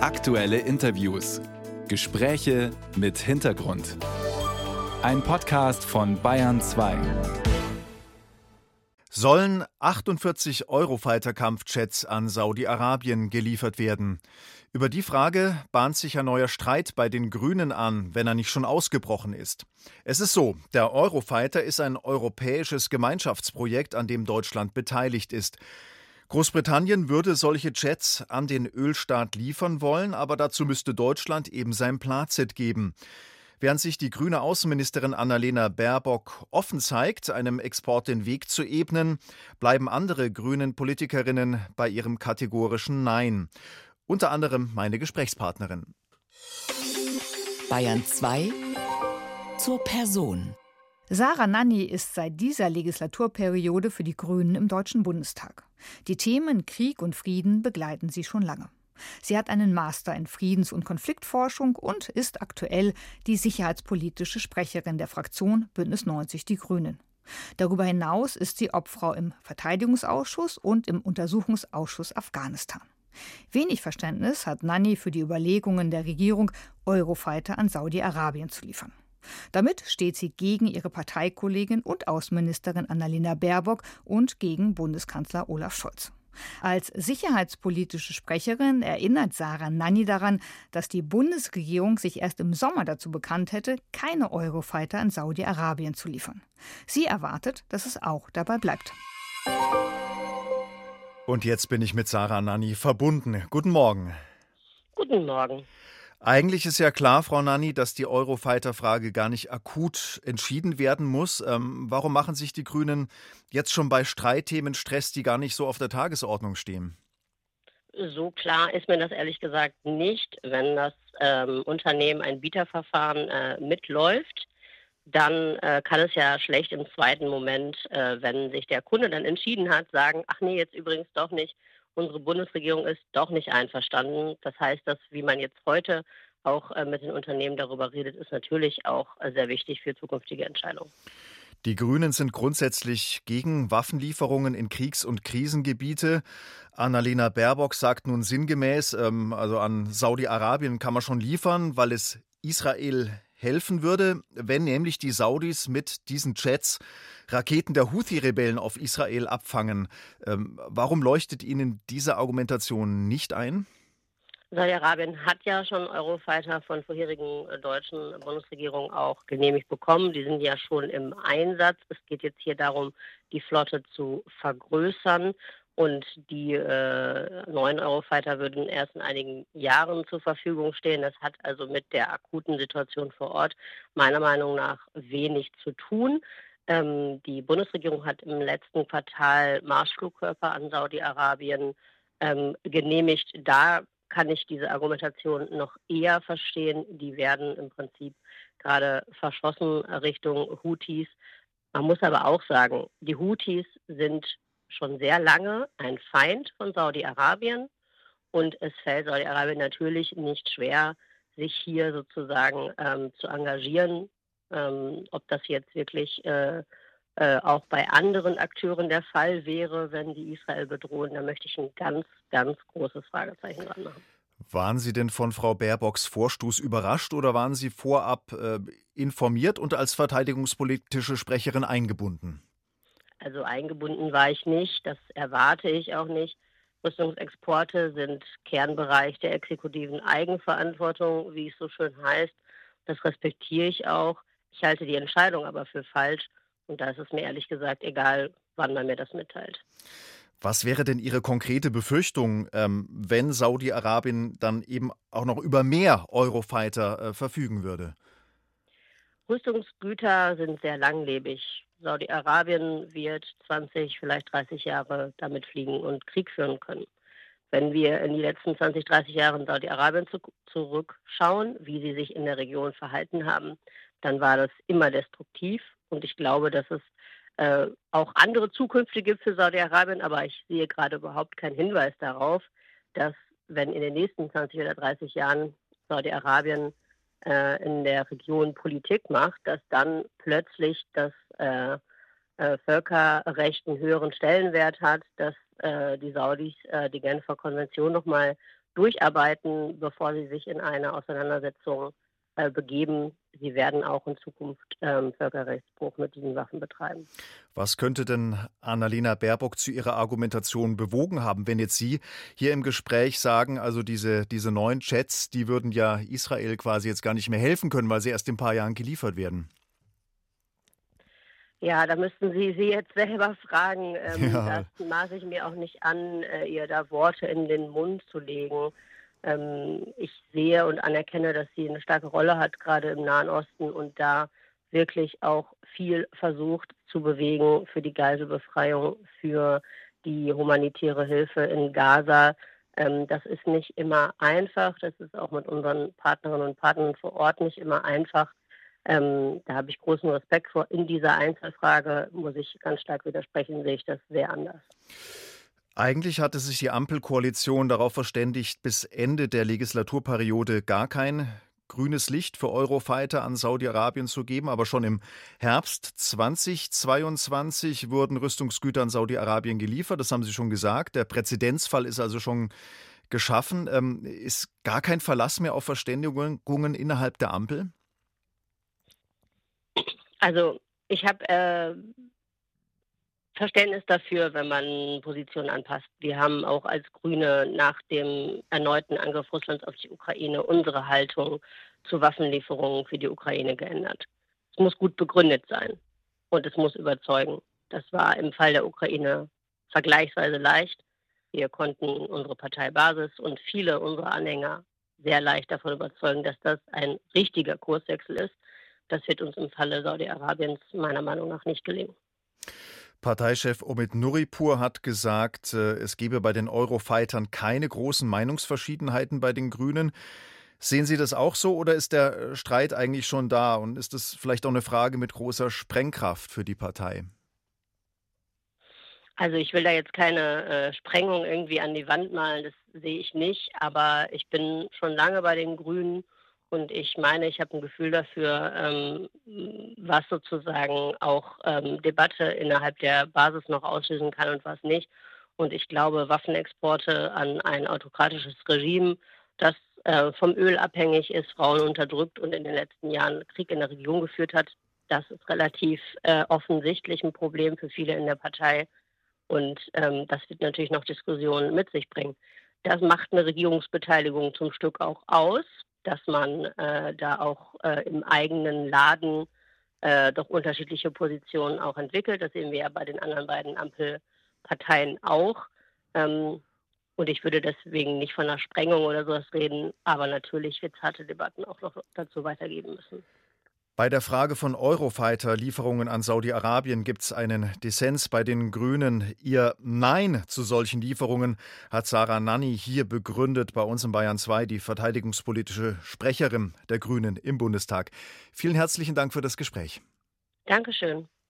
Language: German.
Aktuelle Interviews. Gespräche mit Hintergrund. Ein Podcast von Bayern 2. Sollen 48 Eurofighter-Kampfjets an Saudi-Arabien geliefert werden? Über die Frage bahnt sich ein neuer Streit bei den Grünen an, wenn er nicht schon ausgebrochen ist. Es ist so, der Eurofighter ist ein europäisches Gemeinschaftsprojekt, an dem Deutschland beteiligt ist. Großbritannien würde solche Jets an den Ölstaat liefern wollen, aber dazu müsste Deutschland eben sein Plazit geben. Während sich die grüne Außenministerin Annalena Baerbock offen zeigt, einem Export den Weg zu ebnen, bleiben andere grünen Politikerinnen bei ihrem kategorischen Nein. Unter anderem meine Gesprächspartnerin. Bayern 2 zur Person. Sarah Nanni ist seit dieser Legislaturperiode für die Grünen im Deutschen Bundestag. Die Themen Krieg und Frieden begleiten sie schon lange. Sie hat einen Master in Friedens- und Konfliktforschung und ist aktuell die sicherheitspolitische Sprecherin der Fraktion Bündnis 90 Die Grünen. Darüber hinaus ist sie Obfrau im Verteidigungsausschuss und im Untersuchungsausschuss Afghanistan. Wenig Verständnis hat Nanni für die Überlegungen der Regierung, Eurofighter an Saudi-Arabien zu liefern. Damit steht sie gegen ihre Parteikollegin und Außenministerin Annalena Baerbock und gegen Bundeskanzler Olaf Scholz. Als sicherheitspolitische Sprecherin erinnert Sarah Nanni daran, dass die Bundesregierung sich erst im Sommer dazu bekannt hätte, keine Eurofighter an Saudi-Arabien zu liefern. Sie erwartet, dass es auch dabei bleibt. Und jetzt bin ich mit Sarah Nanni verbunden. Guten Morgen. Guten Morgen. Eigentlich ist ja klar, Frau Nanni, dass die Eurofighter-Frage gar nicht akut entschieden werden muss. Ähm, warum machen sich die Grünen jetzt schon bei Streitthemen Stress, die gar nicht so auf der Tagesordnung stehen? So klar ist mir das ehrlich gesagt nicht. Wenn das ähm, Unternehmen ein Bieterverfahren äh, mitläuft, dann äh, kann es ja schlecht im zweiten Moment, äh, wenn sich der Kunde dann entschieden hat, sagen, ach nee, jetzt übrigens doch nicht, unsere Bundesregierung ist doch nicht einverstanden. Das heißt, dass wie man jetzt heute auch äh, mit den Unternehmen darüber redet, ist natürlich auch äh, sehr wichtig für zukünftige Entscheidungen. Die Grünen sind grundsätzlich gegen Waffenlieferungen in Kriegs- und Krisengebiete. Annalena Baerbock sagt nun sinngemäß, ähm, also an Saudi-Arabien kann man schon liefern, weil es Israel helfen würde, wenn nämlich die Saudis mit diesen Jets Raketen der Houthi-Rebellen auf Israel abfangen. Ähm, warum leuchtet Ihnen diese Argumentation nicht ein? Saudi-Arabien hat ja schon Eurofighter von vorherigen äh, deutschen Bundesregierungen auch genehmigt bekommen. Die sind ja schon im Einsatz. Es geht jetzt hier darum, die Flotte zu vergrößern. Und die äh, neuen Eurofighter würden erst in einigen Jahren zur Verfügung stehen. Das hat also mit der akuten Situation vor Ort meiner Meinung nach wenig zu tun. Ähm, die Bundesregierung hat im letzten Quartal Marschflugkörper an Saudi-Arabien ähm, genehmigt. Da kann ich diese Argumentation noch eher verstehen. Die werden im Prinzip gerade verschossen Richtung Houthis. Man muss aber auch sagen, die Houthis sind schon sehr lange ein Feind von Saudi-Arabien und es fällt Saudi-Arabien natürlich nicht schwer, sich hier sozusagen ähm, zu engagieren. Ähm, ob das jetzt wirklich äh, äh, auch bei anderen Akteuren der Fall wäre, wenn die Israel bedrohen, da möchte ich ein ganz, ganz großes Fragezeichen dran machen. Waren Sie denn von Frau Baerbocks Vorstoß überrascht oder waren Sie vorab äh, informiert und als verteidigungspolitische Sprecherin eingebunden? Also eingebunden war ich nicht, das erwarte ich auch nicht. Rüstungsexporte sind Kernbereich der exekutiven Eigenverantwortung, wie es so schön heißt. Das respektiere ich auch. Ich halte die Entscheidung aber für falsch und da ist es mir ehrlich gesagt egal, wann man mir das mitteilt. Was wäre denn Ihre konkrete Befürchtung, ähm, wenn Saudi-Arabien dann eben auch noch über mehr Eurofighter äh, verfügen würde? Rüstungsgüter sind sehr langlebig. Saudi-Arabien wird 20, vielleicht 30 Jahre damit fliegen und Krieg führen können. Wenn wir in die letzten 20, 30 Jahre Saudi-Arabien zu, zurückschauen, wie sie sich in der Region verhalten haben, dann war das immer destruktiv. Und ich glaube, dass es äh, auch andere Zukünfte gibt für Saudi-Arabien, aber ich sehe gerade überhaupt keinen Hinweis darauf, dass wenn in den nächsten 20 oder 30 Jahren Saudi-Arabien äh, in der Region Politik macht, dass dann plötzlich das äh, äh, Völkerrecht einen höheren Stellenwert hat, dass äh, die Saudis äh, die Genfer Konvention nochmal durcharbeiten, bevor sie sich in eine Auseinandersetzung äh, begeben. Sie werden auch in Zukunft ähm, Völkerrechtsbruch mit diesen Waffen betreiben. Was könnte denn Annalena Baerbock zu ihrer Argumentation bewogen haben, wenn jetzt Sie hier im Gespräch sagen, also diese, diese neuen Chats, die würden ja Israel quasi jetzt gar nicht mehr helfen können, weil sie erst in ein paar Jahren geliefert werden? Ja, da müssten Sie sie jetzt selber fragen. Ähm, ja. Das maße ich mir auch nicht an, äh, ihr da Worte in den Mund zu legen. Ähm, ich sehe und anerkenne, dass sie eine starke Rolle hat, gerade im Nahen Osten und da wirklich auch viel versucht zu bewegen für die Geiselbefreiung, für die humanitäre Hilfe in Gaza. Ähm, das ist nicht immer einfach. Das ist auch mit unseren Partnerinnen und Partnern vor Ort nicht immer einfach. Ähm, da habe ich großen Respekt vor. In dieser Einzelfrage muss ich ganz stark widersprechen, sehe ich das sehr anders. Eigentlich hatte sich die Ampelkoalition darauf verständigt, bis Ende der Legislaturperiode gar kein grünes Licht für Eurofighter an Saudi-Arabien zu geben, aber schon im Herbst 2022 wurden Rüstungsgüter an Saudi-Arabien geliefert. Das haben Sie schon gesagt. Der Präzedenzfall ist also schon geschaffen. Ähm, ist gar kein Verlass mehr auf Verständigungen innerhalb der Ampel? Also ich habe äh, Verständnis dafür, wenn man Positionen anpasst. Wir haben auch als Grüne nach dem erneuten Angriff Russlands auf die Ukraine unsere Haltung zu Waffenlieferungen für die Ukraine geändert. Es muss gut begründet sein und es muss überzeugen. Das war im Fall der Ukraine vergleichsweise leicht. Wir konnten unsere Parteibasis und viele unserer Anhänger sehr leicht davon überzeugen, dass das ein richtiger Kurswechsel ist das wird uns im Falle Saudi-Arabiens meiner Meinung nach nicht gelingen. Parteichef Omid Nuripur hat gesagt, äh, es gebe bei den Eurofightern keine großen Meinungsverschiedenheiten bei den Grünen. Sehen Sie das auch so oder ist der äh, Streit eigentlich schon da und ist das vielleicht auch eine Frage mit großer Sprengkraft für die Partei? Also ich will da jetzt keine äh, Sprengung irgendwie an die Wand malen, das sehe ich nicht, aber ich bin schon lange bei den Grünen und ich meine, ich habe ein Gefühl dafür, ähm, was sozusagen auch ähm, Debatte innerhalb der Basis noch auslösen kann und was nicht. Und ich glaube, Waffenexporte an ein autokratisches Regime, das äh, vom Öl abhängig ist, Frauen unterdrückt und in den letzten Jahren Krieg in der Region geführt hat, das ist relativ äh, offensichtlich ein Problem für viele in der Partei. Und ähm, das wird natürlich noch Diskussionen mit sich bringen. Das macht eine Regierungsbeteiligung zum Stück auch aus dass man äh, da auch äh, im eigenen Laden äh, doch unterschiedliche Positionen auch entwickelt. Das sehen wir ja bei den anderen beiden Ampelparteien auch. Ähm, und ich würde deswegen nicht von einer Sprengung oder sowas reden, aber natürlich wird es harte Debatten auch noch dazu weitergeben müssen. Bei der Frage von Eurofighter-Lieferungen an Saudi-Arabien gibt es einen Dissens bei den Grünen. Ihr Nein zu solchen Lieferungen hat Sarah Nanni hier begründet, bei uns in Bayern 2, die verteidigungspolitische Sprecherin der Grünen im Bundestag. Vielen herzlichen Dank für das Gespräch. Dankeschön.